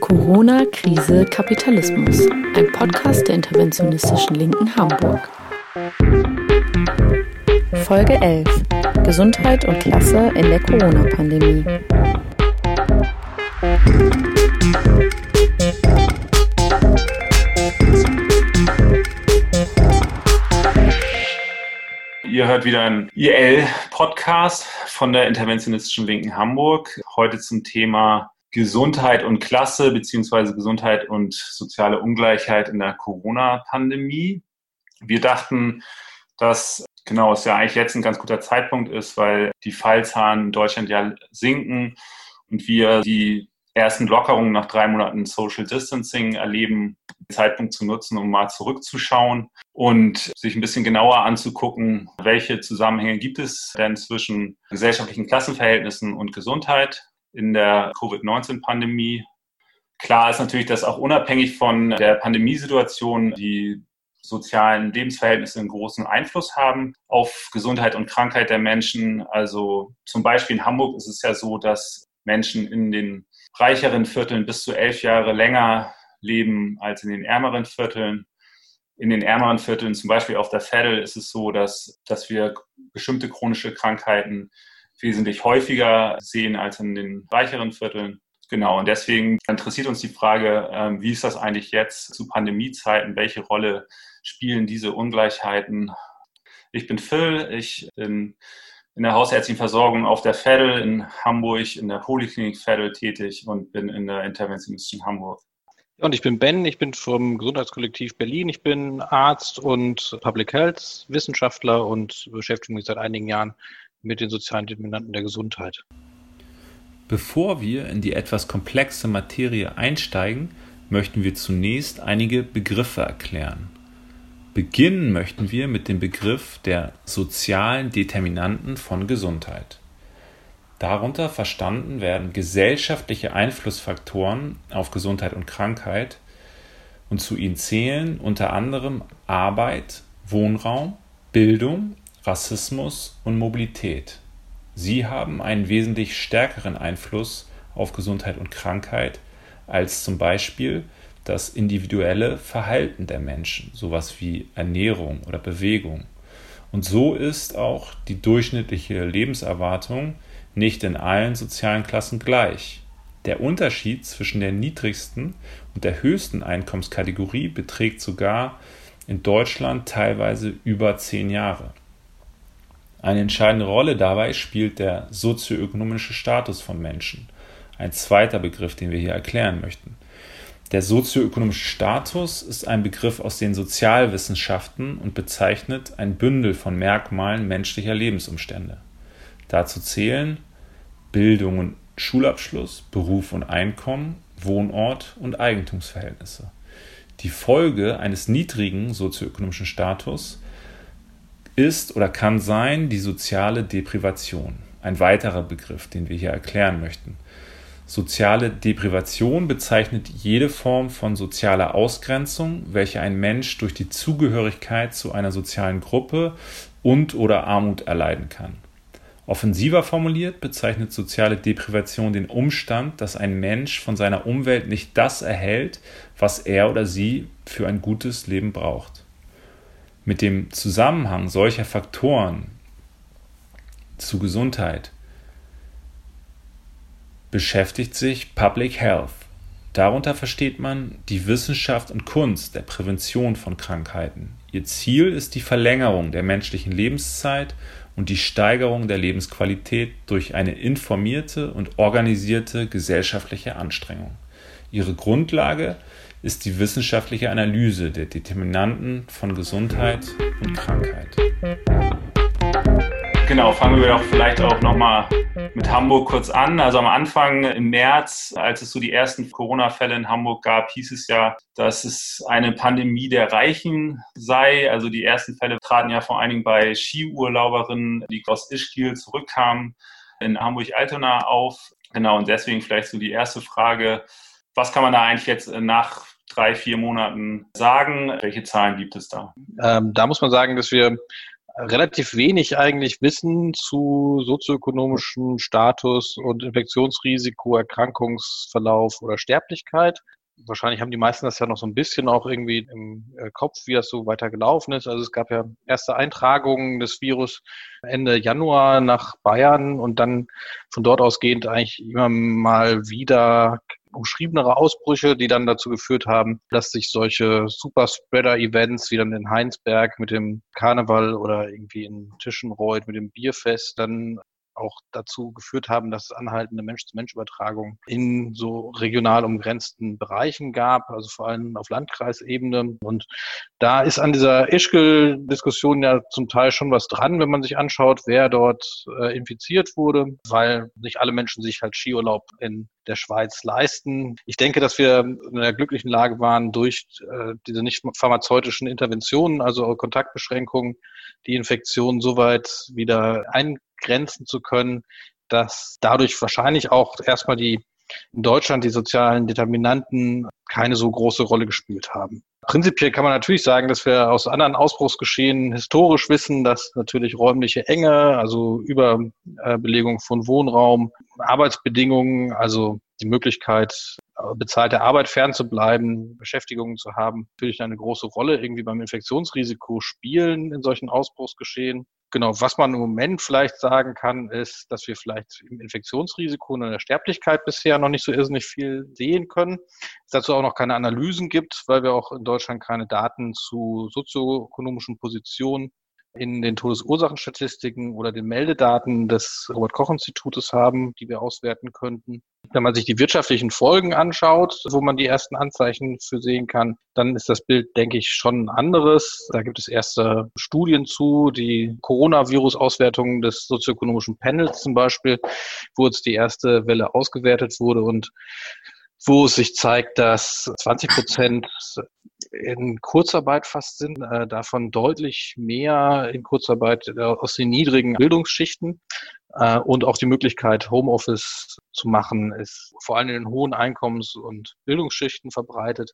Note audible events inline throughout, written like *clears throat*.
Corona, Krise, Kapitalismus. Ein Podcast der interventionistischen Linken Hamburg. Folge 11. Gesundheit und Klasse in der Corona-Pandemie. Ihr hört wieder einen IL-Podcast von der Interventionistischen Linken Hamburg. Heute zum Thema Gesundheit und Klasse beziehungsweise Gesundheit und soziale Ungleichheit in der Corona-Pandemie. Wir dachten, dass genau es ja eigentlich jetzt ein ganz guter Zeitpunkt ist, weil die Fallzahlen in Deutschland ja sinken und wir die ersten Lockerungen nach drei Monaten Social Distancing erleben, den Zeitpunkt zu nutzen, um mal zurückzuschauen und sich ein bisschen genauer anzugucken, welche Zusammenhänge gibt es denn zwischen gesellschaftlichen Klassenverhältnissen und Gesundheit in der Covid-19-Pandemie. Klar ist natürlich, dass auch unabhängig von der Pandemiesituation die sozialen Lebensverhältnisse einen großen Einfluss haben auf Gesundheit und Krankheit der Menschen. Also zum Beispiel in Hamburg ist es ja so, dass Menschen in den reicheren Vierteln bis zu elf Jahre länger leben als in den ärmeren Vierteln. In den ärmeren Vierteln, zum Beispiel auf der Vettel, ist es so, dass, dass wir bestimmte chronische Krankheiten wesentlich häufiger sehen als in den reicheren Vierteln. Genau, und deswegen interessiert uns die Frage, ähm, wie ist das eigentlich jetzt zu Pandemiezeiten? Welche Rolle spielen diese Ungleichheiten? Ich bin Phil, ich bin in der hausärztlichen Versorgung auf der Vettel in Hamburg, in der Poliklinik Vettel tätig und bin in der Interventionist in Hamburg. Und ich bin Ben, ich bin vom Gesundheitskollektiv Berlin. Ich bin Arzt und Public Health Wissenschaftler und beschäftige mich seit einigen Jahren mit den sozialen Determinanten der Gesundheit. Bevor wir in die etwas komplexe Materie einsteigen, möchten wir zunächst einige Begriffe erklären. Beginnen möchten wir mit dem Begriff der sozialen Determinanten von Gesundheit. Darunter verstanden werden gesellschaftliche Einflussfaktoren auf Gesundheit und Krankheit und zu ihnen zählen unter anderem Arbeit, Wohnraum, Bildung, Rassismus und Mobilität. Sie haben einen wesentlich stärkeren Einfluss auf Gesundheit und Krankheit als zum Beispiel das individuelle Verhalten der Menschen, sowas wie Ernährung oder Bewegung. Und so ist auch die durchschnittliche Lebenserwartung nicht in allen sozialen Klassen gleich. Der Unterschied zwischen der niedrigsten und der höchsten Einkommenskategorie beträgt sogar in Deutschland teilweise über zehn Jahre. Eine entscheidende Rolle dabei spielt der sozioökonomische Status von Menschen, ein zweiter Begriff, den wir hier erklären möchten. Der sozioökonomische Status ist ein Begriff aus den Sozialwissenschaften und bezeichnet ein Bündel von Merkmalen menschlicher Lebensumstände. Dazu zählen Bildung und Schulabschluss, Beruf und Einkommen, Wohnort und Eigentumsverhältnisse. Die Folge eines niedrigen sozioökonomischen Status ist oder kann sein die soziale Deprivation, ein weiterer Begriff, den wir hier erklären möchten. Soziale Deprivation bezeichnet jede Form von sozialer Ausgrenzung, welche ein Mensch durch die Zugehörigkeit zu einer sozialen Gruppe und oder Armut erleiden kann. Offensiver formuliert bezeichnet soziale Deprivation den Umstand, dass ein Mensch von seiner Umwelt nicht das erhält, was er oder sie für ein gutes Leben braucht. Mit dem Zusammenhang solcher Faktoren zu Gesundheit beschäftigt sich Public Health. Darunter versteht man die Wissenschaft und Kunst der Prävention von Krankheiten. Ihr Ziel ist die Verlängerung der menschlichen Lebenszeit und die Steigerung der Lebensqualität durch eine informierte und organisierte gesellschaftliche Anstrengung. Ihre Grundlage ist die wissenschaftliche Analyse der Determinanten von Gesundheit und Krankheit. Genau, fangen wir doch vielleicht auch nochmal mit Hamburg kurz an. Also am Anfang im März, als es so die ersten Corona-Fälle in Hamburg gab, hieß es ja, dass es eine Pandemie der Reichen sei. Also die ersten Fälle traten ja vor allen Dingen bei Skiurlauberinnen, die aus Ischgl zurückkamen, in Hamburg-Altona auf. Genau, und deswegen vielleicht so die erste Frage, was kann man da eigentlich jetzt nach drei, vier Monaten sagen? Welche Zahlen gibt es da? Ähm, da muss man sagen, dass wir relativ wenig eigentlich wissen zu sozioökonomischem Status und Infektionsrisiko, Erkrankungsverlauf oder Sterblichkeit. Wahrscheinlich haben die meisten das ja noch so ein bisschen auch irgendwie im äh, Kopf, wie das so weiter gelaufen ist. Also es gab ja erste Eintragungen des Virus Ende Januar nach Bayern und dann von dort ausgehend eigentlich immer mal wieder umschriebenere Ausbrüche, die dann dazu geführt haben, dass sich solche Superspreader-Events wie dann in Heinsberg mit dem Karneval oder irgendwie in Tischenreuth mit dem Bierfest dann auch dazu geführt haben, dass es anhaltende Mensch-zu-Mensch-Übertragungen in so regional umgrenzten Bereichen gab, also vor allem auf Landkreisebene. Und da ist an dieser Ischgl-Diskussion ja zum Teil schon was dran, wenn man sich anschaut, wer dort äh, infiziert wurde, weil nicht alle Menschen sich halt Skiurlaub in der Schweiz leisten. Ich denke, dass wir in der glücklichen Lage waren, durch äh, diese nicht pharmazeutischen Interventionen, also Kontaktbeschränkungen, die Infektion soweit wieder eingrenzen zu können, dass dadurch wahrscheinlich auch erstmal die in Deutschland die sozialen Determinanten keine so große Rolle gespielt haben. Prinzipiell kann man natürlich sagen, dass wir aus anderen Ausbruchsgeschehen historisch wissen, dass natürlich räumliche Enge, also Überbelegung von Wohnraum, Arbeitsbedingungen, also die Möglichkeit, bezahlte Arbeit fernzubleiben, Beschäftigungen zu haben, natürlich eine große Rolle irgendwie beim Infektionsrisiko spielen in solchen Ausbruchsgeschehen. Genau, was man im Moment vielleicht sagen kann, ist, dass wir vielleicht im Infektionsrisiko und in der Sterblichkeit bisher noch nicht so irrsinnig viel sehen können. Es dazu auch noch keine Analysen gibt, weil wir auch in Deutschland keine Daten zu sozioökonomischen Positionen in den Todesursachenstatistiken oder den Meldedaten des Robert-Koch-Institutes haben, die wir auswerten könnten. Wenn man sich die wirtschaftlichen Folgen anschaut, wo man die ersten Anzeichen für sehen kann, dann ist das Bild, denke ich, schon ein anderes. Da gibt es erste Studien zu, die Coronavirus-Auswertungen des sozioökonomischen Panels zum Beispiel, wo jetzt die erste Welle ausgewertet wurde und wo es sich zeigt, dass 20 Prozent in Kurzarbeit fast sind, äh, davon deutlich mehr in Kurzarbeit äh, aus den niedrigen Bildungsschichten. Äh, und auch die Möglichkeit, Homeoffice zu machen, ist vor allem in den hohen Einkommens- und Bildungsschichten verbreitet,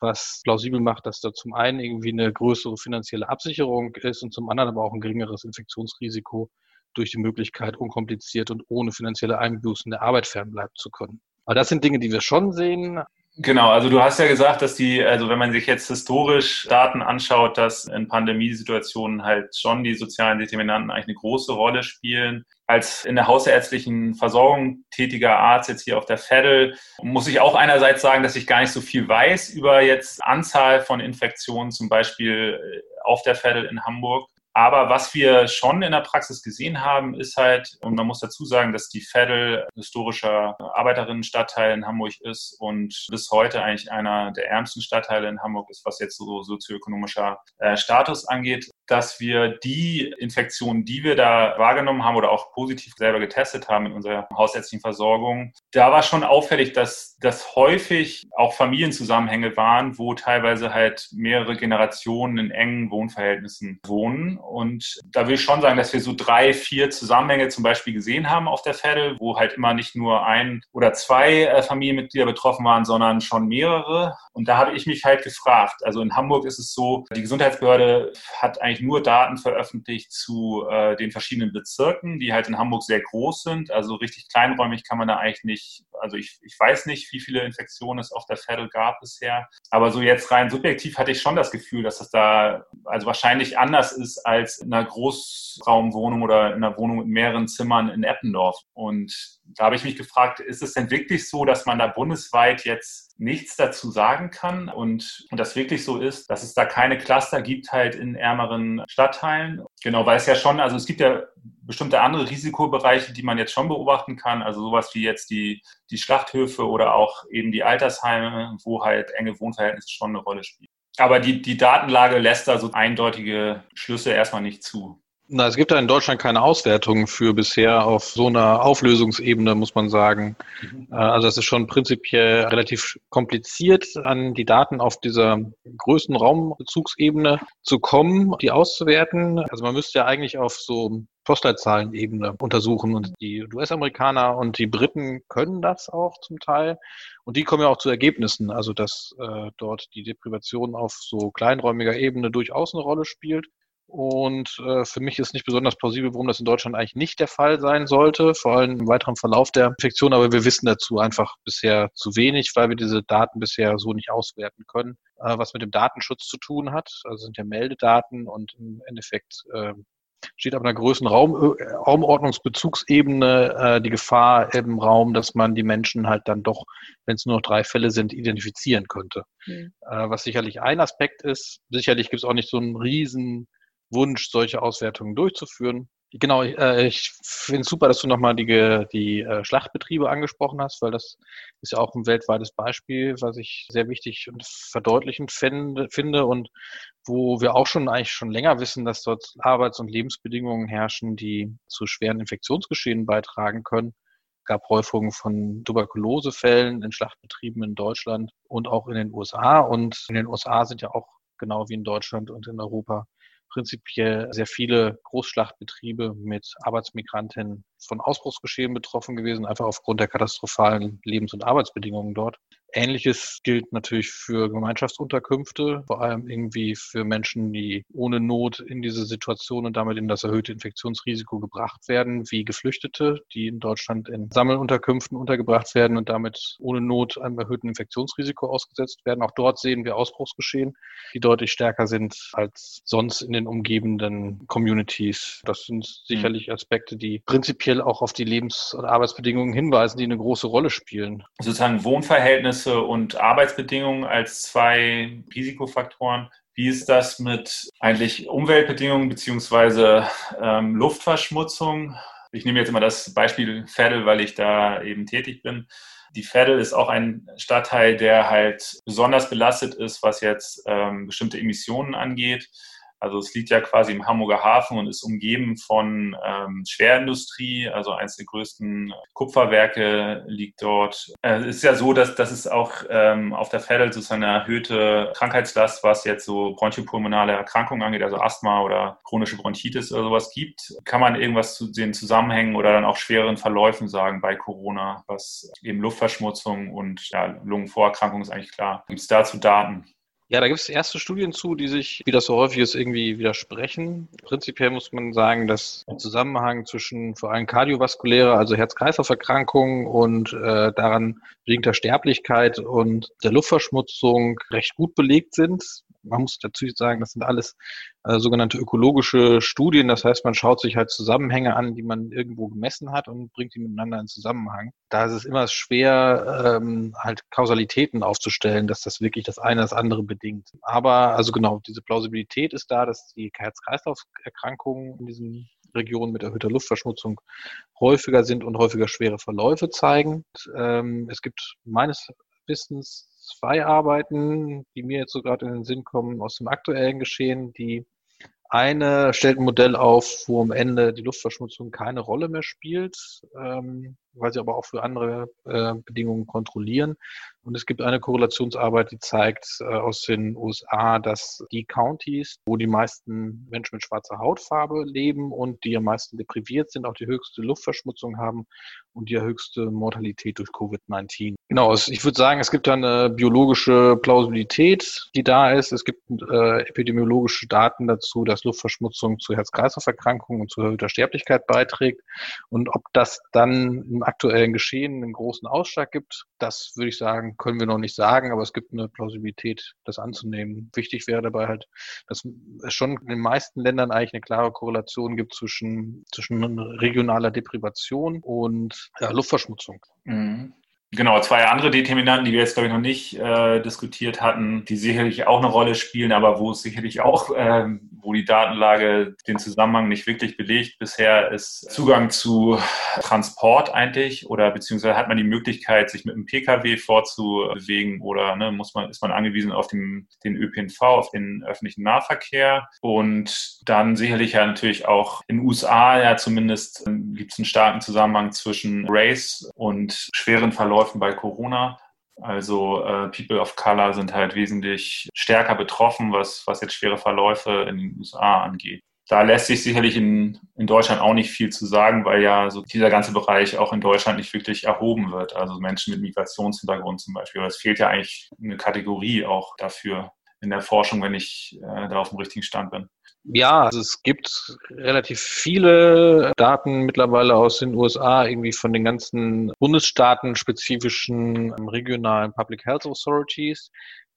was plausibel macht, dass da zum einen irgendwie eine größere finanzielle Absicherung ist und zum anderen aber auch ein geringeres Infektionsrisiko durch die Möglichkeit, unkompliziert und ohne finanzielle Einbußen der Arbeit fernbleiben zu können. Aber das sind Dinge, die wir schon sehen. Genau, also du hast ja gesagt, dass die, also wenn man sich jetzt historisch Daten anschaut, dass in Pandemiesituationen halt schon die sozialen Determinanten eigentlich eine große Rolle spielen. Als in der hausärztlichen Versorgung tätiger Arzt jetzt hier auf der Fedel muss ich auch einerseits sagen, dass ich gar nicht so viel weiß über jetzt Anzahl von Infektionen, zum Beispiel auf der Fedel in Hamburg. Aber was wir schon in der Praxis gesehen haben, ist halt, und man muss dazu sagen, dass die Veddel historischer Arbeiterinnenstadtteil in Hamburg ist und bis heute eigentlich einer der ärmsten Stadtteile in Hamburg ist, was jetzt so sozioökonomischer äh, Status angeht dass wir die Infektionen, die wir da wahrgenommen haben oder auch positiv selber getestet haben in unserer hausärztlichen Versorgung, da war schon auffällig, dass das häufig auch Familienzusammenhänge waren, wo teilweise halt mehrere Generationen in engen Wohnverhältnissen wohnen. Und da will ich schon sagen, dass wir so drei, vier Zusammenhänge zum Beispiel gesehen haben auf der Fedel, wo halt immer nicht nur ein oder zwei äh, Familienmitglieder betroffen waren, sondern schon mehrere. Und da habe ich mich halt gefragt. Also in Hamburg ist es so, die Gesundheitsbehörde hat eigentlich nur Daten veröffentlicht zu äh, den verschiedenen Bezirken, die halt in Hamburg sehr groß sind. Also richtig kleinräumig kann man da eigentlich nicht, also ich, ich weiß nicht, wie viele Infektionen es auf der Fedel gab bisher. Aber so jetzt rein subjektiv hatte ich schon das Gefühl, dass das da also wahrscheinlich anders ist als in einer Großraumwohnung oder in einer Wohnung mit mehreren Zimmern in Eppendorf. Und da habe ich mich gefragt, ist es denn wirklich so, dass man da bundesweit jetzt nichts dazu sagen kann und, und das wirklich so ist, dass es da keine Cluster gibt halt in ärmeren Stadtteilen? Genau, weil es ja schon, also es gibt ja bestimmte andere Risikobereiche, die man jetzt schon beobachten kann, also sowas wie jetzt die, die Schlachthöfe oder auch eben die Altersheime, wo halt enge Wohnverhältnisse schon eine Rolle spielen. Aber die, die Datenlage lässt da so eindeutige Schlüsse erstmal nicht zu. Na, es gibt da in Deutschland keine Auswertung für bisher auf so einer Auflösungsebene, muss man sagen. Mhm. Äh, also es ist schon prinzipiell relativ kompliziert, an die Daten auf dieser größten Raumbezugsebene zu kommen, die auszuwerten. Also man müsste ja eigentlich auf so Postleitzahlenebene untersuchen und die US-Amerikaner und die Briten können das auch zum Teil und die kommen ja auch zu Ergebnissen, also dass äh, dort die Deprivation auf so kleinräumiger Ebene durchaus eine Rolle spielt Und äh, für mich ist nicht besonders plausibel, warum das in Deutschland eigentlich nicht der Fall sein sollte, vor allem im weiteren Verlauf der Infektion. Aber wir wissen dazu einfach bisher zu wenig, weil wir diese Daten bisher so nicht auswerten können. Äh, was mit dem Datenschutz zu tun hat, also sind ja Meldedaten und im Endeffekt äh, steht auf einer größeren Raum, äh, Raumordnungsbezugsebene äh, die Gefahr im Raum, dass man die Menschen halt dann doch, wenn es nur noch drei Fälle sind, identifizieren könnte. Mhm. Äh, was sicherlich ein Aspekt ist. Sicherlich gibt es auch nicht so einen riesen Wunsch, solche Auswertungen durchzuführen. Genau, äh, ich finde es super, dass du nochmal die, die äh, Schlachtbetriebe angesprochen hast, weil das ist ja auch ein weltweites Beispiel, was ich sehr wichtig und verdeutlichend finde, finde und wo wir auch schon eigentlich schon länger wissen, dass dort Arbeits- und Lebensbedingungen herrschen, die zu schweren Infektionsgeschehen beitragen können. Es gab Häufungen von Tuberkulosefällen in Schlachtbetrieben in Deutschland und auch in den USA. Und in den USA sind ja auch genau wie in Deutschland und in Europa prinzipiell sehr viele Großschlachtbetriebe mit Arbeitsmigranten von Ausbruchsgeschehen betroffen gewesen, einfach aufgrund der katastrophalen Lebens- und Arbeitsbedingungen dort. Ähnliches gilt natürlich für Gemeinschaftsunterkünfte, vor allem irgendwie für Menschen, die ohne Not in diese Situation und damit in das erhöhte Infektionsrisiko gebracht werden, wie Geflüchtete, die in Deutschland in Sammelunterkünften untergebracht werden und damit ohne Not einem erhöhten Infektionsrisiko ausgesetzt werden. Auch dort sehen wir Ausbruchsgeschehen, die deutlich stärker sind als sonst in den umgebenden Communities. Das sind sicherlich Aspekte, die prinzipiell auch auf die Lebens- und Arbeitsbedingungen hinweisen, die eine große Rolle spielen. Sozusagen Wohnverhältnisse und Arbeitsbedingungen als zwei Risikofaktoren. Wie ist das mit eigentlich Umweltbedingungen beziehungsweise ähm, Luftverschmutzung? Ich nehme jetzt immer das Beispiel Veddel, weil ich da eben tätig bin. Die Veddel ist auch ein Stadtteil, der halt besonders belastet ist, was jetzt ähm, bestimmte Emissionen angeht. Also es liegt ja quasi im Hamburger Hafen und ist umgeben von ähm, Schwerindustrie. Also eines der größten Kupferwerke liegt dort. Äh, es ist ja so, dass, dass es auch ähm, auf der Fedel sozusagen eine erhöhte Krankheitslast, was jetzt so bronchopulmonale Erkrankungen angeht, also Asthma oder chronische Bronchitis oder sowas gibt. Kann man irgendwas zu den Zusammenhängen oder dann auch schweren Verläufen sagen bei Corona, was eben Luftverschmutzung und ja, Lungenvorerkrankungen ist eigentlich klar. Gibt es dazu Daten? Ja, da gibt es erste Studien zu, die sich, wie das so häufig ist, irgendwie widersprechen. Prinzipiell muss man sagen, dass der Zusammenhang zwischen vor allem kardiovaskulärer, also Herz-Kreislauf-Erkrankungen und äh, daran bedingter Sterblichkeit und der Luftverschmutzung recht gut belegt sind man muss dazu sagen, das sind alles äh, sogenannte ökologische Studien. Das heißt, man schaut sich halt Zusammenhänge an, die man irgendwo gemessen hat und bringt die miteinander in Zusammenhang. Da ist es immer schwer, ähm, halt Kausalitäten aufzustellen, dass das wirklich das eine das andere bedingt. Aber also genau, diese Plausibilität ist da, dass die Herz-Kreislauf-Erkrankungen in diesen Regionen mit erhöhter Luftverschmutzung häufiger sind und häufiger schwere Verläufe zeigen. Ähm, es gibt meines Wissens zwei Arbeiten, die mir jetzt so gerade in den Sinn kommen, aus dem aktuellen Geschehen. Die eine stellt ein Modell auf, wo am Ende die Luftverschmutzung keine Rolle mehr spielt, ähm, weil sie aber auch für andere äh, Bedingungen kontrollieren. Und es gibt eine Korrelationsarbeit, die zeigt äh, aus den USA, dass die Counties, wo die meisten Menschen mit schwarzer Hautfarbe leben und die am meisten depriviert sind, auch die höchste Luftverschmutzung haben und die höchste Mortalität durch Covid-19. Genau, ich würde sagen, es gibt da eine biologische Plausibilität, die da ist. Es gibt äh, epidemiologische Daten dazu, dass Luftverschmutzung zu Herz-Kreislauf-Erkrankungen und zu erhöhter Sterblichkeit beiträgt. Und ob das dann im aktuellen Geschehen einen großen Ausschlag gibt, das würde ich sagen, können wir noch nicht sagen, aber es gibt eine Plausibilität, das anzunehmen. Wichtig wäre dabei halt, dass es schon in den meisten Ländern eigentlich eine klare Korrelation gibt zwischen, zwischen regionaler Deprivation und ja, Luftverschmutzung. Mhm. Genau, zwei andere Determinanten, die wir jetzt, glaube ich, noch nicht äh, diskutiert hatten, die sicherlich auch eine Rolle spielen, aber wo es sicherlich auch, äh, wo die Datenlage den Zusammenhang nicht wirklich belegt. Bisher, ist Zugang zu Transport eigentlich oder beziehungsweise hat man die Möglichkeit, sich mit einem Pkw vorzubewegen oder ne, muss man, ist man angewiesen auf den, den ÖPNV, auf den öffentlichen Nahverkehr. Und dann sicherlich ja natürlich auch in den USA ja zumindest äh, gibt es einen starken Zusammenhang zwischen Race und schweren Verläufen Verläufen bei Corona. Also äh, People of Color sind halt wesentlich stärker betroffen, was, was jetzt schwere Verläufe in den USA angeht. Da lässt sich sicherlich in, in Deutschland auch nicht viel zu sagen, weil ja so dieser ganze Bereich auch in Deutschland nicht wirklich erhoben wird. Also Menschen mit Migrationshintergrund zum Beispiel. Es fehlt ja eigentlich eine Kategorie auch dafür. In der Forschung, wenn ich äh, da auf dem richtigen Stand bin. Ja, also es gibt relativ viele Daten mittlerweile aus den USA, irgendwie von den ganzen Bundesstaaten spezifischen regionalen Public Health Authorities,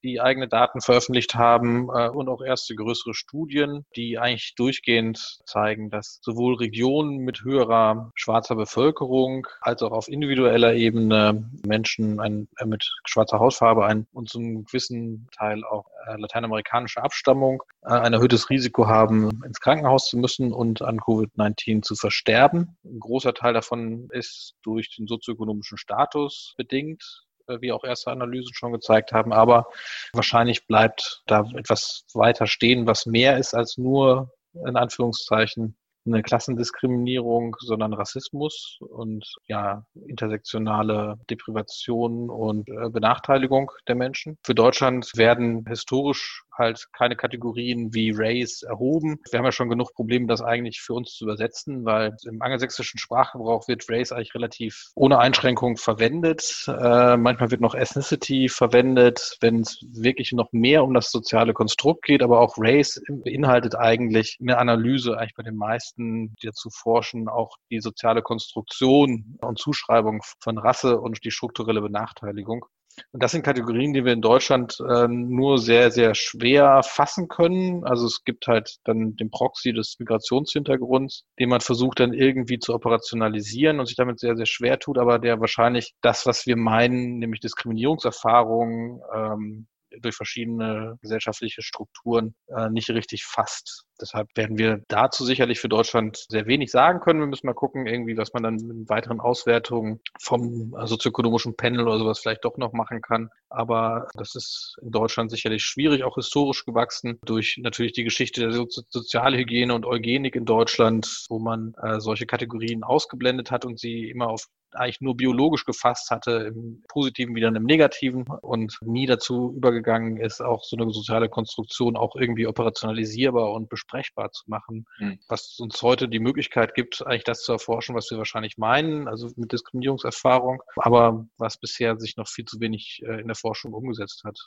die eigene Daten veröffentlicht haben äh, und auch erste größere Studien, die eigentlich durchgehend zeigen, dass sowohl Regionen mit höherer schwarzer Bevölkerung als auch auf individueller Ebene Menschen ein, äh, mit schwarzer Hautfarbe ein, und zum gewissen Teil auch äh, lateinamerikanische Abstammung äh, ein erhöhtes Risiko haben, ins Krankenhaus zu müssen und an Covid-19 zu versterben. Ein großer Teil davon ist durch den sozioökonomischen Status bedingt. Äh, wie auch erste Analysen schon gezeigt haben. Aber wahrscheinlich bleibt da etwas weiter stehen, was mehr ist als nur in Anführungszeichen eine Klassendiskriminierung, sondern Rassismus und ja, intersektionale Deprivation und äh, Benachteiligung der Menschen. Für Deutschland werden historisch halt keine Kategorien wie Race erhoben. Wir haben ja schon genug Probleme, das eigentlich für uns zu übersetzen, weil im angelsächsischen Sprachgebrauch wird Race eigentlich relativ ohne Einschränkung verwendet. Äh, manchmal wird noch Ethnicity verwendet, wenn es wirklich noch mehr um das soziale Konstrukt geht, aber auch Race beinhaltet eigentlich eine Analyse eigentlich bei den meisten, die dazu forschen, auch die soziale Konstruktion und Zuschreibung von Rasse und die strukturelle Benachteiligung. Und das sind Kategorien, die wir in Deutschland äh, nur sehr, sehr schwer fassen können. Also es gibt halt dann den Proxy des Migrationshintergrunds, den man versucht dann irgendwie zu operationalisieren und sich damit sehr, sehr schwer tut, aber der wahrscheinlich das, was wir meinen, nämlich Diskriminierungserfahrungen, ähm, durch verschiedene gesellschaftliche Strukturen äh, nicht richtig fasst. Deshalb werden wir dazu sicherlich für Deutschland sehr wenig sagen können. Wir müssen mal gucken, irgendwie, was man dann mit weiteren Auswertungen vom äh, sozioökonomischen Panel oder sowas vielleicht doch noch machen kann. Aber das ist in Deutschland sicherlich schwierig, auch historisch gewachsen, durch natürlich die Geschichte der so Sozialhygiene und Eugenik in Deutschland, wo man äh, solche Kategorien ausgeblendet hat und sie immer auf eigentlich nur biologisch gefasst hatte, im Positiven wie dann im Negativen und nie dazu übergegangen ist, auch so eine soziale Konstruktion auch irgendwie operationalisierbar und besprechbar zu machen, mhm. was uns heute die Möglichkeit gibt, eigentlich das zu erforschen, was wir wahrscheinlich meinen, also mit Diskriminierungserfahrung, aber was bisher sich noch viel zu wenig äh, in der Forschung umgesetzt hat.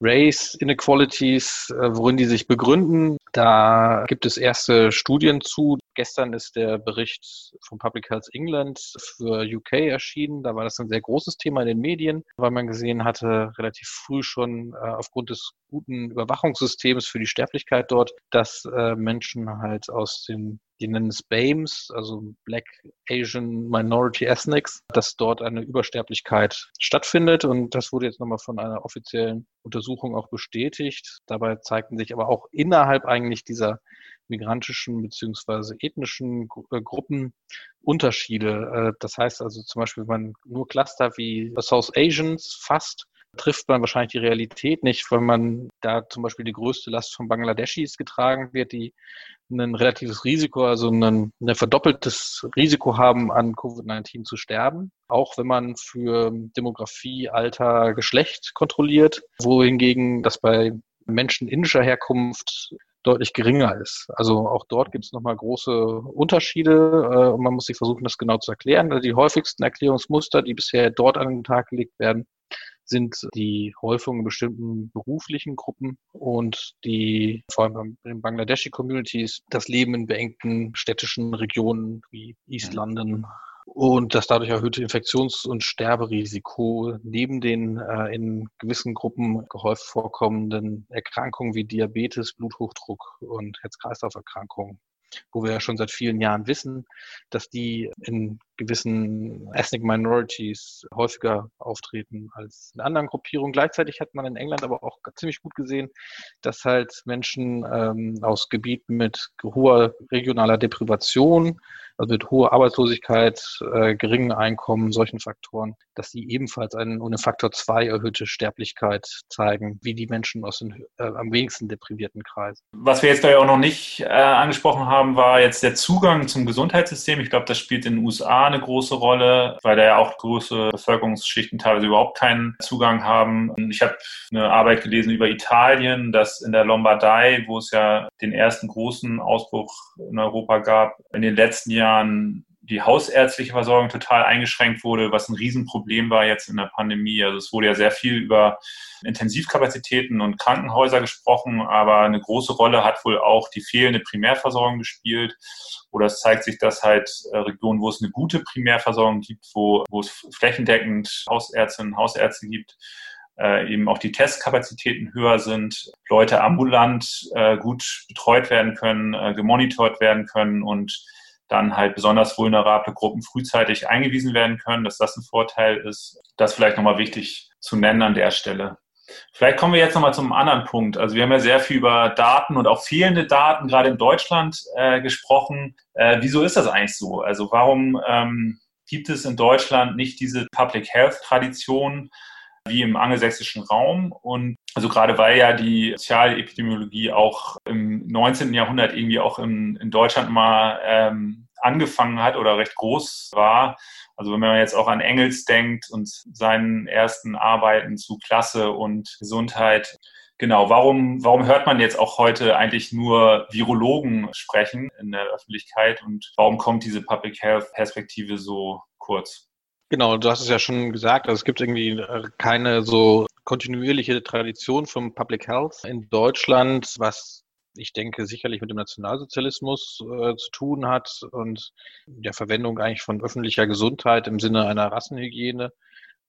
Race Inequalities, äh, worin die sich begründen. Da gibt es erste Studien zu. Gestern ist der Bericht von Public Health England für UK erschienen. Da war das ein sehr großes Thema in den Medien, weil man gesehen hatte, relativ früh schon äh, aufgrund des guten Überwachungssystems für die Sterblichkeit dort, dass äh, Menschen halt aus dem die nennen es BAMES, also Black Asian Minority Ethnics, dass dort eine Übersterblichkeit stattfindet. Und das wurde jetzt nochmal von einer offiziellen Untersuchung auch bestätigt. Dabei zeigten sich aber auch innerhalb eigentlich dieser migrantischen beziehungsweise ethnischen äh, Gruppen Unterschiede. Äh, das heißt also zum Beispiel, wenn man nur Cluster wie South Asians fasst, trifft man wahrscheinlich die Realität nicht, weil man da zum Beispiel die größte Last von Bangladeschis getragen wird, die ein relatives Risiko, also ein, ein verdoppeltes Risiko haben, an Covid-19 zu sterben. Auch wenn man für Demografie, Alter, Geschlecht kontrolliert, wohingegen das bei Menschen indischer Herkunft deutlich geringer ist. Also auch dort gibt es nochmal große Unterschiede äh, und man muss sich versuchen, das genau zu erklären. Also die häufigsten Erklärungsmuster, die bisher dort an den Tag gelegt werden, sind die Häufung in bestimmten beruflichen Gruppen und die, vor allem in Bangladeshi Communities, das Leben in beengten städtischen Regionen wie East. London, und das dadurch erhöhte Infektions- und Sterberisiko neben den äh, in gewissen Gruppen gehäuft vorkommenden Erkrankungen wie Diabetes, Bluthochdruck und Herz-Kreislauf-Erkrankungen wo wir ja schon seit vielen Jahren wissen, dass die in gewissen Ethnic Minorities häufiger auftreten als in anderen Gruppierungen. Gleichzeitig hat man in England aber auch ziemlich gut gesehen, dass halt Menschen ähm, aus Gebieten mit hoher regionaler Deprivation also mit hoher Arbeitslosigkeit, äh, geringen Einkommen, solchen Faktoren, dass die ebenfalls einen ohne Faktor 2 erhöhte Sterblichkeit zeigen, wie die Menschen aus den äh, am wenigsten deprivierten Kreisen. Was wir jetzt da ja auch noch nicht äh, angesprochen haben, war jetzt der Zugang zum Gesundheitssystem. Ich glaube, das spielt in den USA eine große Rolle, weil da ja auch große Bevölkerungsschichten teilweise überhaupt keinen Zugang haben. Ich habe eine Arbeit gelesen über Italien, dass in der Lombardei, wo es ja den ersten großen Ausbruch in Europa gab, in den letzten Jahren die hausärztliche Versorgung total eingeschränkt wurde, was ein Riesenproblem war jetzt in der Pandemie. Also es wurde ja sehr viel über Intensivkapazitäten und Krankenhäuser gesprochen, aber eine große Rolle hat wohl auch die fehlende Primärversorgung gespielt. Oder es zeigt sich, dass halt äh, Regionen, wo es eine gute Primärversorgung gibt, wo, wo es flächendeckend Hausärztinnen und Hausärzte gibt, äh, eben auch die Testkapazitäten höher sind, Leute ambulant äh, gut betreut werden können, äh, gemonitort werden können und dann halt besonders vulnerable Gruppen frühzeitig eingewiesen werden können, dass das ein Vorteil ist. Das vielleicht nochmal wichtig zu nennen an der Stelle. Vielleicht kommen wir jetzt nochmal zum anderen Punkt. Also wir haben ja sehr viel über Daten und auch fehlende Daten gerade in Deutschland äh, gesprochen. Äh, wieso ist das eigentlich so? Also warum ähm, gibt es in Deutschland nicht diese Public Health Tradition? Wie im angelsächsischen Raum. Und also gerade weil ja die Sozialepidemiologie auch im 19. Jahrhundert irgendwie auch in, in Deutschland mal ähm, angefangen hat oder recht groß war. Also wenn man jetzt auch an Engels denkt und seinen ersten Arbeiten zu Klasse und Gesundheit. Genau, warum, warum hört man jetzt auch heute eigentlich nur Virologen sprechen in der Öffentlichkeit und warum kommt diese Public Health Perspektive so kurz? Genau, du hast es ja schon gesagt, also es gibt irgendwie äh, keine so kontinuierliche Tradition vom Public Health in Deutschland, was ich denke, sicherlich mit dem Nationalsozialismus äh, zu tun hat und der Verwendung eigentlich von öffentlicher Gesundheit im Sinne einer Rassenhygiene,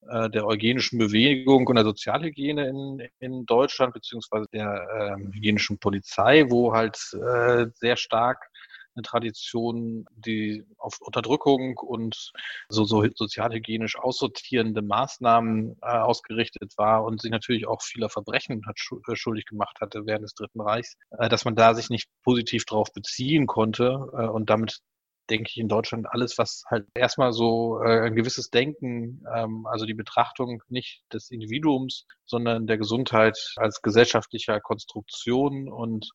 äh, der eugenischen Bewegung und der Sozialhygiene in, in Deutschland, beziehungsweise der äh, hygienischen Polizei, wo halt äh, sehr stark eine Tradition, die auf Unterdrückung und so, so sozialhygienisch aussortierende Maßnahmen äh, ausgerichtet war und sich natürlich auch vieler Verbrechen hat äh, schuldig gemacht hatte während des Dritten Reichs, äh, dass man da sich nicht positiv darauf beziehen konnte äh, und damit denke ich, in Deutschland alles, was halt erstmal so äh, ein gewisses Denken, ähm, also die Betrachtung nicht des Individuums, sondern der Gesundheit als gesellschaftlicher Konstruktion und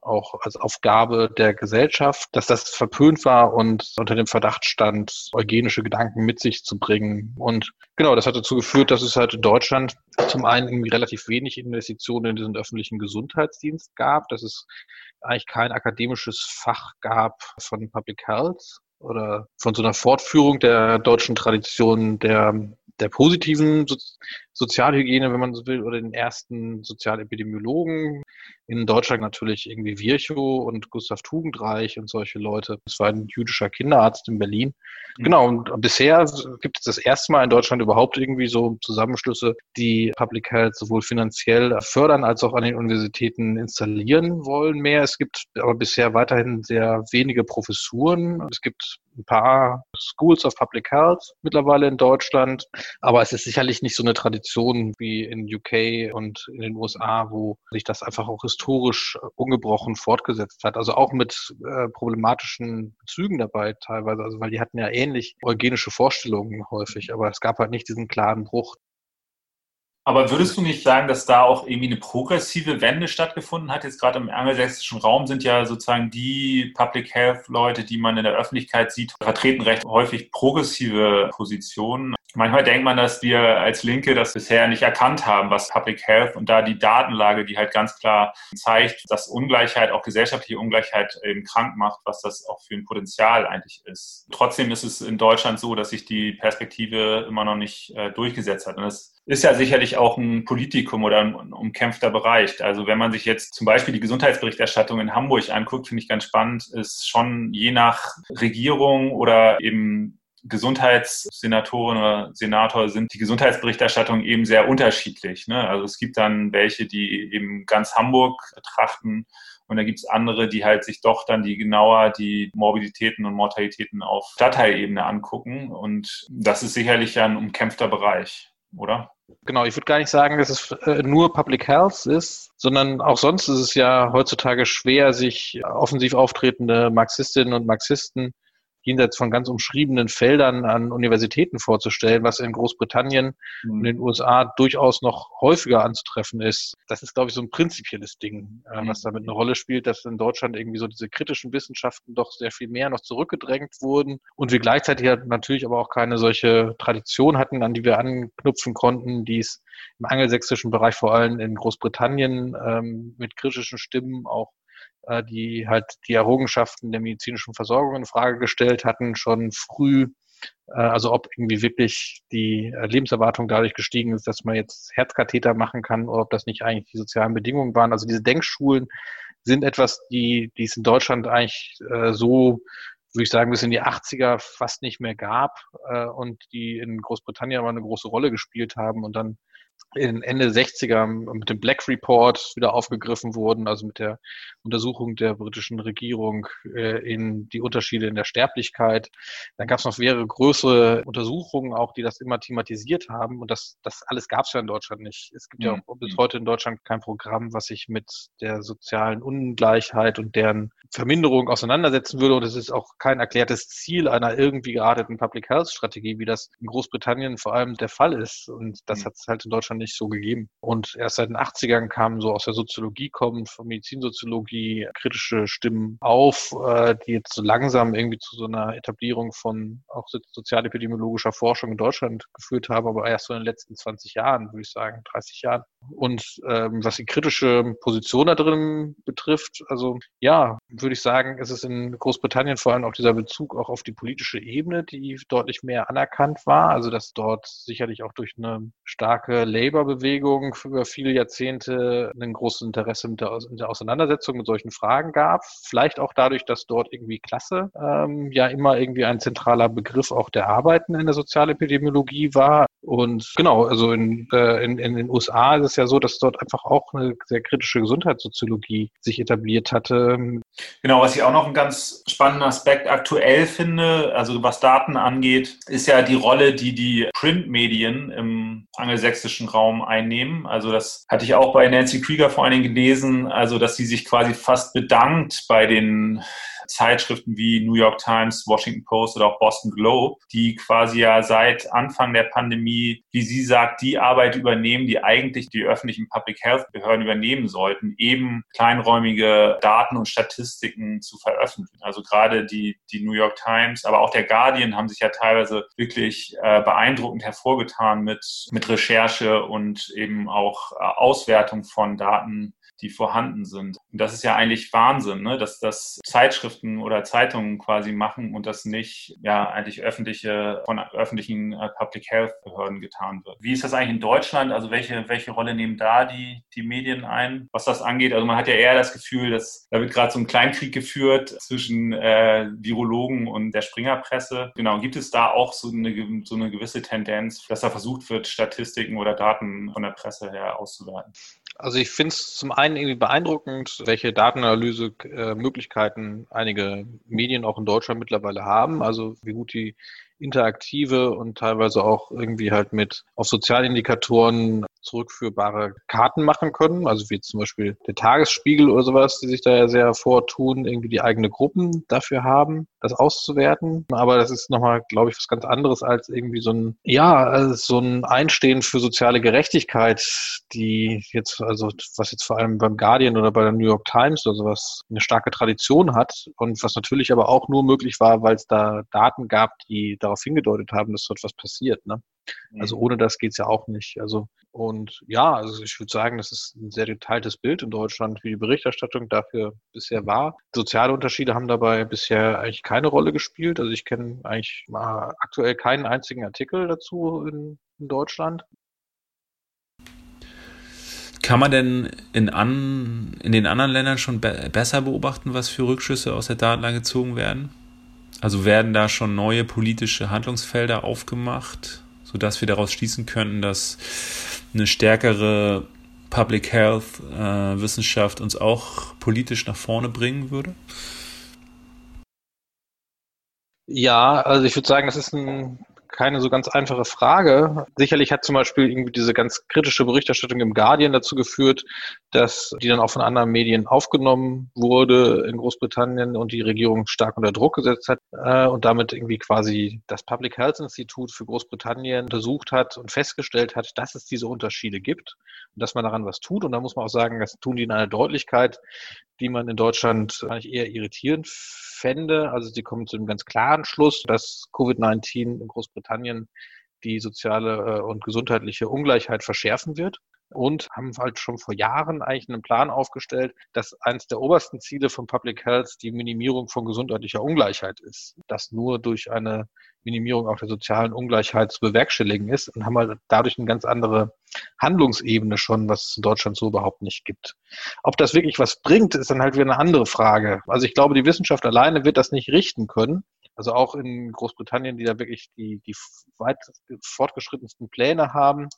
auch als Aufgabe der Gesellschaft, dass das verpönt war und unter dem Verdacht stand, eugenische Gedanken mit sich zu bringen. Und genau, das hat dazu geführt, dass es halt in Deutschland zum einen irgendwie relativ wenig Investitionen in diesen öffentlichen Gesundheitsdienst gab, dass es eigentlich kein akademisches Fach gab von Public Health oder von so einer Fortführung der deutschen Tradition der der positiven Sozialhygiene, wenn man so will, oder den ersten Sozialepidemiologen. In Deutschland natürlich irgendwie Virchow und Gustav Tugendreich und solche Leute. Das war ein jüdischer Kinderarzt in Berlin. Mhm. Genau, und bisher gibt es das erste Mal in Deutschland überhaupt irgendwie so Zusammenschlüsse, die Public Health sowohl finanziell fördern als auch an den Universitäten installieren wollen mehr. Es gibt aber bisher weiterhin sehr wenige Professuren. Es gibt ein paar Schools of Public Health mittlerweile in Deutschland, aber es ist sicherlich nicht so eine Tradition wie in UK und in den USA, wo sich das einfach auch historisch ungebrochen fortgesetzt hat. Also auch mit äh, problematischen Bezügen dabei teilweise, also weil die hatten ja ähnlich eugenische Vorstellungen häufig, aber es gab halt nicht diesen klaren Bruch. Aber würdest du nicht sagen, dass da auch irgendwie eine progressive Wende stattgefunden hat? Jetzt gerade im angelsächsischen Raum sind ja sozusagen die Public Health Leute, die man in der Öffentlichkeit sieht, vertreten recht häufig progressive Positionen. Manchmal denkt man, dass wir als Linke das bisher nicht erkannt haben, was Public Health und da die Datenlage, die halt ganz klar zeigt, dass Ungleichheit, auch gesellschaftliche Ungleichheit eben krank macht, was das auch für ein Potenzial eigentlich ist. Trotzdem ist es in Deutschland so, dass sich die Perspektive immer noch nicht äh, durchgesetzt hat. Und das ist ja sicherlich auch ein Politikum oder ein umkämpfter Bereich. Also wenn man sich jetzt zum Beispiel die Gesundheitsberichterstattung in Hamburg anguckt, finde ich ganz spannend, ist schon je nach Regierung oder eben Gesundheitssenatorin oder Senator sind die Gesundheitsberichterstattung eben sehr unterschiedlich. Ne? Also es gibt dann welche, die eben ganz Hamburg betrachten und da gibt es andere, die halt sich doch dann die genauer die Morbiditäten und Mortalitäten auf Stadtteilebene angucken. Und das ist sicherlich ein umkämpfter Bereich, oder? Genau, ich würde gar nicht sagen, dass es äh, nur Public Health ist, sondern auch sonst ist es ja heutzutage schwer, sich offensiv auftretende Marxistinnen und Marxisten jenseits von ganz umschriebenen Feldern an Universitäten vorzustellen, was in Großbritannien mhm. und in den USA durchaus noch häufiger anzutreffen ist. Das ist, glaube ich, so ein prinzipielles Ding, äh, was damit eine Rolle spielt, dass in Deutschland irgendwie so diese kritischen Wissenschaften doch sehr viel mehr noch zurückgedrängt wurden und wir gleichzeitig natürlich aber auch keine solche Tradition hatten, an die wir anknüpfen konnten, die es im angelsächsischen Bereich vor allem in Großbritannien ähm, mit kritischen Stimmen auch äh, die halt die Errungenschaften der medizinischen Versorgung in Frage gestellt hatten, schon früh äh, also ob irgendwie wirklich die äh, Lebenserwartung dadurch gestiegen ist, dass man jetzt Herzkatheter machen kann oder ob das nicht eigentlich die sozialen Bedingungen waren. Also diese Denkschulen sind etwas, die, die es in Deutschland eigentlich äh, so, würde ich sagen, bis in die 80er fast nicht mehr gab äh, und die in Großbritannien aber eine große Rolle gespielt haben und dann in Ende 60er mit dem Black Report wieder aufgegriffen wurden, also mit der Untersuchung der britischen Regierung äh, in die Unterschiede in der Sterblichkeit. Dann gab es noch mehrere größere Untersuchungen auch, die das immer thematisiert haben. Und das, das alles gab es ja in Deutschland nicht. Es gibt mhm. ja auch bis heute in Deutschland kein Programm, was sich mit der sozialen Ungleichheit und deren Verminderung auseinandersetzen würde. Und es ist auch kein erklärtes Ziel einer irgendwie gearteten Public Health Strategie, wie das in Großbritannien vor allem der Fall ist. Und das mhm. hat es halt in Deutschland nicht so gegeben. Und erst seit den 80ern kamen so aus der Soziologie kommend, von Medizinsoziologie, kritische Stimmen auf, äh, die jetzt so langsam irgendwie zu so einer Etablierung von auch sozialepidemiologischer Forschung in Deutschland geführt haben, aber erst so in den letzten 20 Jahren, würde ich sagen, 30 Jahren. Und ähm, was die kritische Position da drin betrifft, also ja, würde ich sagen, ist es in Großbritannien vor allem auch dieser Bezug auch auf die politische Ebene, die deutlich mehr anerkannt war. Also dass dort sicherlich auch durch eine starke Labour-Bewegung über viele Jahrzehnte ein großes Interesse mit der, in der Auseinandersetzung mit solchen Fragen gab. Vielleicht auch dadurch, dass dort irgendwie Klasse ähm, ja immer irgendwie ein zentraler Begriff auch der Arbeiten in der Sozialepidemiologie war. Und genau, also in, äh, in, in den USA ist es ja so, dass dort einfach auch eine sehr kritische Gesundheitssoziologie sich etabliert hatte. Genau, was ich auch noch einen ganz spannenden Aspekt aktuell finde, also was Daten angeht, ist ja die Rolle, die die Printmedien im angelsächsischen Raum einnehmen. Also das hatte ich auch bei Nancy Krieger vor allen Dingen gelesen, also dass sie sich quasi fast bedankt bei den Zeitschriften wie New York Times, Washington Post oder auch Boston Globe, die quasi ja seit Anfang der Pandemie, wie sie sagt, die Arbeit übernehmen, die eigentlich die öffentlichen Public Health Behörden übernehmen sollten, eben kleinräumige Daten und Statistiken zu veröffentlichen. Also gerade die, die New York Times, aber auch der Guardian haben sich ja teilweise wirklich äh, beeindruckend hervorgetan mit, mit Recherche und eben auch äh, Auswertung von Daten die vorhanden sind. Und das ist ja eigentlich Wahnsinn, ne? dass das Zeitschriften oder Zeitungen quasi machen und das nicht ja eigentlich öffentliche von öffentlichen äh, Public Health Behörden getan wird. Wie ist das eigentlich in Deutschland? Also welche welche Rolle nehmen da die die Medien ein, was das angeht? Also man hat ja eher das Gefühl, dass da wird gerade so ein Kleinkrieg geführt zwischen äh, Virologen und der Springerpresse. Genau, gibt es da auch so eine so eine gewisse Tendenz, dass da versucht wird, Statistiken oder Daten von der Presse her auszuwerten? Also ich finde es zum einen irgendwie beeindruckend, welche Datenanalyse-Möglichkeiten einige Medien auch in Deutschland mittlerweile haben. Also wie gut die interaktive und teilweise auch irgendwie halt mit auf Sozialindikatoren zurückführbare Karten machen können, also wie zum Beispiel der Tagesspiegel oder sowas, die sich da ja sehr vortun, irgendwie die eigene Gruppen dafür haben, das auszuwerten. Aber das ist nochmal, glaube ich, was ganz anderes als irgendwie so ein, ja, also so ein Einstehen für soziale Gerechtigkeit, die jetzt, also was jetzt vor allem beim Guardian oder bei der New York Times oder sowas eine starke Tradition hat und was natürlich aber auch nur möglich war, weil es da Daten gab, die darauf hingedeutet haben, dass dort was passiert. Ne? Also mhm. ohne das geht's ja auch nicht. Also und ja, also ich würde sagen, das ist ein sehr geteiltes Bild in Deutschland, wie die Berichterstattung dafür bisher war. Soziale Unterschiede haben dabei bisher eigentlich keine Rolle gespielt. Also ich kenne eigentlich mal aktuell keinen einzigen Artikel dazu in, in Deutschland. Kann man denn in, an, in den anderen Ländern schon be besser beobachten, was für Rückschlüsse aus der Datenlage gezogen werden? Also werden da schon neue politische Handlungsfelder aufgemacht? Sodass wir daraus schließen könnten, dass eine stärkere Public Health äh, Wissenschaft uns auch politisch nach vorne bringen würde? Ja, also ich würde sagen, das ist ein keine so ganz einfache Frage. Sicherlich hat zum Beispiel irgendwie diese ganz kritische Berichterstattung im Guardian dazu geführt, dass die dann auch von anderen Medien aufgenommen wurde in Großbritannien und die Regierung stark unter Druck gesetzt hat äh, und damit irgendwie quasi das Public Health Institute für Großbritannien untersucht hat und festgestellt hat, dass es diese Unterschiede gibt und dass man daran was tut. Und da muss man auch sagen, das tun die in einer Deutlichkeit, die man in Deutschland eigentlich eher irritierend fände. Also sie kommen zu einem ganz klaren Schluss, dass Covid-19 in Großbritannien die soziale äh, und gesundheitliche Ungleichheit verschärfen wird und haben halt schon vor Jahren eigentlich einen Plan aufgestellt, dass eines der obersten Ziele von Public Health die Minimierung von gesundheitlicher Ungleichheit ist. Das nur durch eine Minimierung auch der sozialen Ungleichheit zu bewerkstelligen ist und haben halt dadurch eine ganz andere Handlungsebene schon, was es in Deutschland so überhaupt nicht gibt. Ob das wirklich was bringt, ist dann halt wieder eine andere Frage. Also ich glaube, die Wissenschaft alleine wird das nicht richten können. Also auch in Großbritannien, die da wirklich die, die weit fortgeschrittensten Pläne haben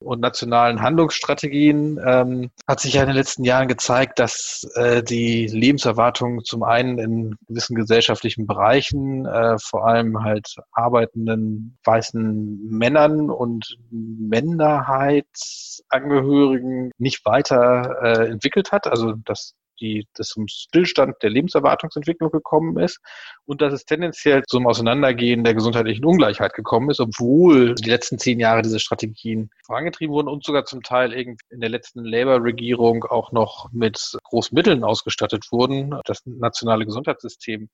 und nationalen Handlungsstrategien, ähm, hat sich ja in den letzten Jahren gezeigt, dass äh, die Lebenserwartung zum einen in gewissen gesellschaftlichen Bereichen, äh, vor allem halt arbeitenden weißen Männern und Minderheitsangehörigen nicht weiter äh, entwickelt hat. Also dass die, das zum Stillstand der Lebenserwartungsentwicklung gekommen ist und dass es tendenziell zum Auseinandergehen der gesundheitlichen Ungleichheit gekommen ist, obwohl die letzten zehn Jahre diese Strategien vorangetrieben wurden und sogar zum Teil irgendwie in der letzten Labour-Regierung auch noch mit großen Mitteln ausgestattet wurden. Das nationale Gesundheitssystem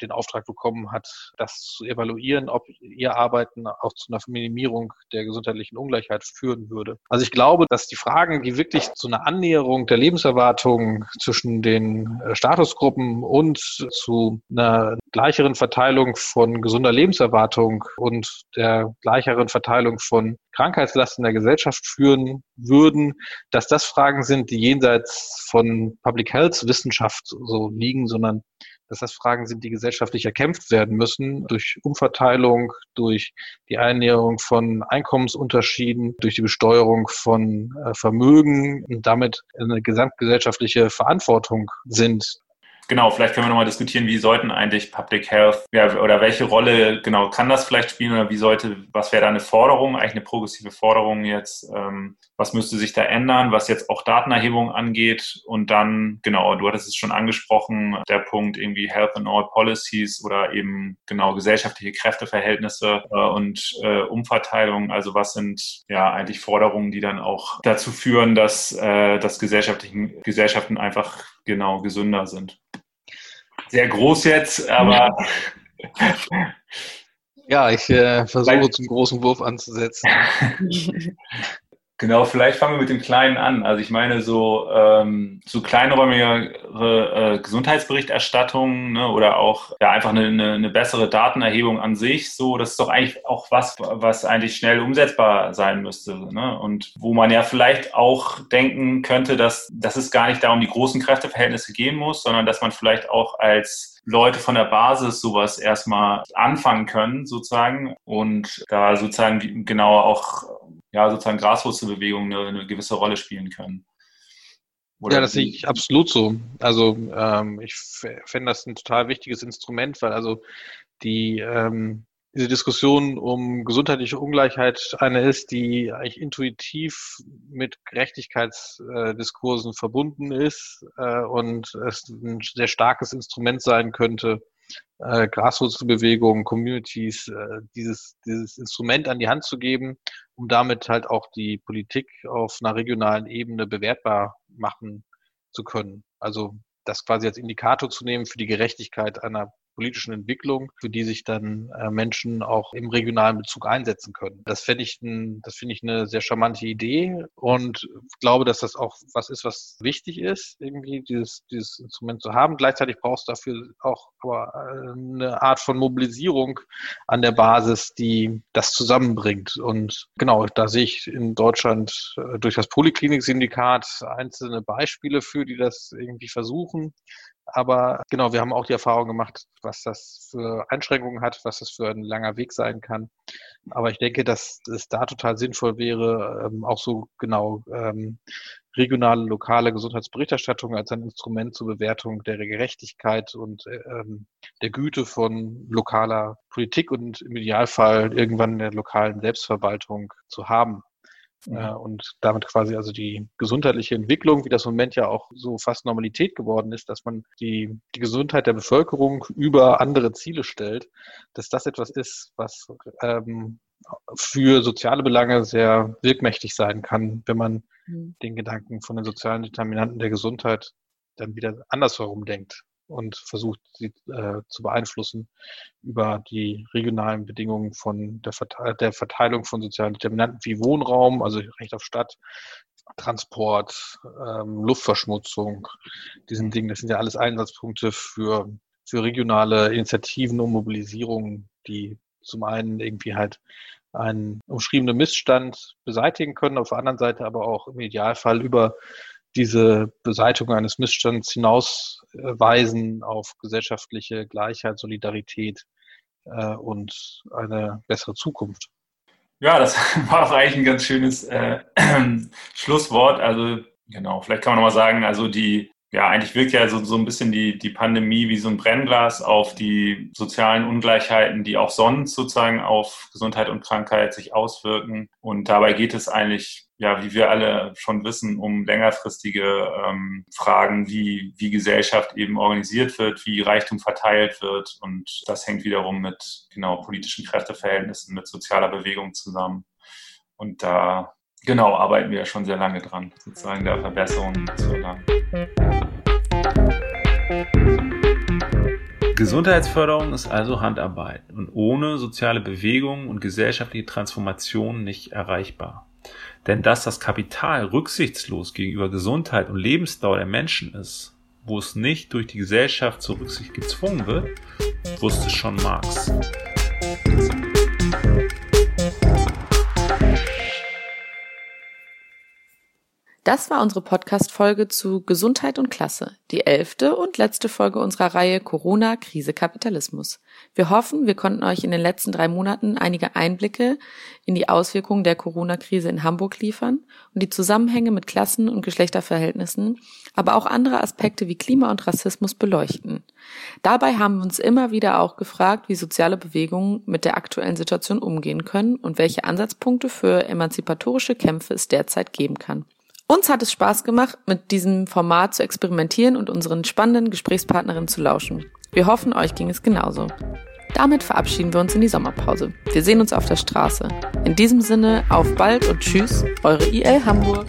den Auftrag bekommen hat, das zu evaluieren, ob ihr Arbeiten auch zu einer Minimierung der gesundheitlichen Ungleichheit führen würde. Also ich glaube, dass die Fragen, die wirklich zu einer Annäherung der Lebenserwartung zwischen den äh, Statusgruppen und zu einer gleicheren Verteilung von gesunder Lebenserwartung und der gleicheren Verteilung von Krankheitslasten der Gesellschaft führen würden, dass das Fragen sind, die jenseits von Public Health Wissenschaft so liegen, sondern dass das Fragen sind, die gesellschaftlich erkämpft werden müssen durch Umverteilung, durch die Einnäherung von Einkommensunterschieden, durch die Besteuerung von äh, Vermögen und damit eine gesamtgesellschaftliche Verantwortung sind, Genau, vielleicht können wir nochmal diskutieren, wie sollten eigentlich Public Health ja, oder welche Rolle genau kann das vielleicht spielen oder wie sollte, was wäre da eine Forderung, eigentlich eine progressive Forderung jetzt, ähm, was müsste sich da ändern, was jetzt auch Datenerhebung angeht? Und dann, genau, du hattest es schon angesprochen, der Punkt irgendwie Health and All Policies oder eben genau gesellschaftliche Kräfteverhältnisse äh, und äh, Umverteilung, also was sind ja eigentlich Forderungen, die dann auch dazu führen, dass, äh, dass gesellschaftlichen Gesellschaften einfach genau gesünder sind sehr groß jetzt, aber. Ja, *laughs* ich äh, versuche zum großen Wurf anzusetzen. *laughs* Genau, vielleicht fangen wir mit dem Kleinen an. Also ich meine so, ähm, so kleinräumigere äh, Gesundheitsberichterstattung ne, oder auch ja, einfach eine, eine, eine, bessere Datenerhebung an sich. So, das ist doch eigentlich auch was, was eigentlich schnell umsetzbar sein müsste. Ne? Und wo man ja vielleicht auch denken könnte, dass, dass es gar nicht darum die großen Kräfteverhältnisse gehen muss, sondern dass man vielleicht auch als Leute von der Basis sowas erstmal anfangen können, sozusagen, und da sozusagen genau auch ja, sozusagen Graswurzelbewegungen eine, eine gewisse Rolle spielen können. Oder ja, das sehe ich absolut so. Also ähm, ich fände das ein total wichtiges Instrument, weil also die ähm, diese Diskussion um gesundheitliche Ungleichheit eine ist, die eigentlich intuitiv mit Gerechtigkeitsdiskursen verbunden ist äh, und es ein sehr starkes Instrument sein könnte, äh, Graswurzelbewegungen, Communities, äh, dieses, dieses Instrument an die Hand zu geben, um damit halt auch die Politik auf einer regionalen Ebene bewertbar machen zu können. Also das quasi als Indikator zu nehmen für die Gerechtigkeit einer politischen Entwicklung, für die sich dann äh, Menschen auch im regionalen Bezug einsetzen können. Das finde ich, ein, das finde ich eine sehr charmante Idee und glaube, dass das auch was ist, was wichtig ist, irgendwie dieses, dieses Instrument zu haben. Gleichzeitig brauchst du dafür auch aber äh, eine Art von Mobilisierung an der Basis, die das zusammenbringt. Und genau, da sehe ich in Deutschland äh, durch das Poliklinik-Syndikat einzelne Beispiele für, die das irgendwie versuchen. Aber genau, wir haben auch die Erfahrung gemacht, was das für Einschränkungen hat, was das für ein langer Weg sein kann. Aber ich denke, dass es da total sinnvoll wäre, ähm, auch so genau ähm, regionale, lokale Gesundheitsberichterstattung als ein Instrument zur Bewertung der Gerechtigkeit und äh, ähm, der Güte von lokaler Politik und im Idealfall irgendwann der lokalen Selbstverwaltung zu haben. Ja. Äh, und damit quasi also die gesundheitliche Entwicklung, wie das im Moment ja auch so fast Normalität geworden ist, dass man die, die Gesundheit der Bevölkerung über andere Ziele stellt, dass das etwas ist, was ähm, für soziale Belange sehr wirkmächtig sein kann, wenn man mhm. den Gedanken von den sozialen Determinanten der Gesundheit dann wieder andersherum denkt und versucht, sie äh, zu beeinflussen über die regionalen Bedingungen von der, Verteilung, der Verteilung von sozialen Determinanten wie Wohnraum, also Recht auf Stadt, Transport, ähm, Luftverschmutzung, diesen Dingen. Das sind ja alles Einsatzpunkte für, für regionale Initiativen und Mobilisierungen, die zum einen irgendwie halt einen umschriebenen Missstand beseitigen können, auf der anderen Seite aber auch im Idealfall über diese Beseitigung eines Missstands hinausweisen auf gesellschaftliche Gleichheit, Solidarität äh, und eine bessere Zukunft. Ja, das *laughs* war auch eigentlich ein ganz schönes äh, *clears throat* Schlusswort. Also genau, vielleicht kann man nochmal sagen, also die ja, eigentlich wirkt ja so, so ein bisschen die, die Pandemie wie so ein Brennglas auf die sozialen Ungleichheiten, die auch sonst sozusagen auf Gesundheit und Krankheit sich auswirken. Und dabei geht es eigentlich, ja, wie wir alle schon wissen, um längerfristige ähm, Fragen, wie, wie Gesellschaft eben organisiert wird, wie Reichtum verteilt wird. Und das hängt wiederum mit genau politischen Kräfteverhältnissen, mit sozialer Bewegung zusammen. Und da genau arbeiten wir ja schon sehr lange dran, sozusagen der Verbesserung zu erlangen. Gesundheitsförderung ist also Handarbeit und ohne soziale Bewegung und gesellschaftliche Transformation nicht erreichbar. Denn dass das Kapital rücksichtslos gegenüber Gesundheit und Lebensdauer der Menschen ist, wo es nicht durch die Gesellschaft zur Rücksicht gezwungen wird, wusste schon Marx. Das war unsere Podcast-Folge zu Gesundheit und Klasse, die elfte und letzte Folge unserer Reihe Corona, Krise, Kapitalismus. Wir hoffen, wir konnten euch in den letzten drei Monaten einige Einblicke in die Auswirkungen der Corona-Krise in Hamburg liefern und die Zusammenhänge mit Klassen- und Geschlechterverhältnissen, aber auch andere Aspekte wie Klima und Rassismus beleuchten. Dabei haben wir uns immer wieder auch gefragt, wie soziale Bewegungen mit der aktuellen Situation umgehen können und welche Ansatzpunkte für emanzipatorische Kämpfe es derzeit geben kann. Uns hat es Spaß gemacht, mit diesem Format zu experimentieren und unseren spannenden Gesprächspartnerinnen zu lauschen. Wir hoffen, euch ging es genauso. Damit verabschieden wir uns in die Sommerpause. Wir sehen uns auf der Straße. In diesem Sinne, auf bald und tschüss, eure IL Hamburg.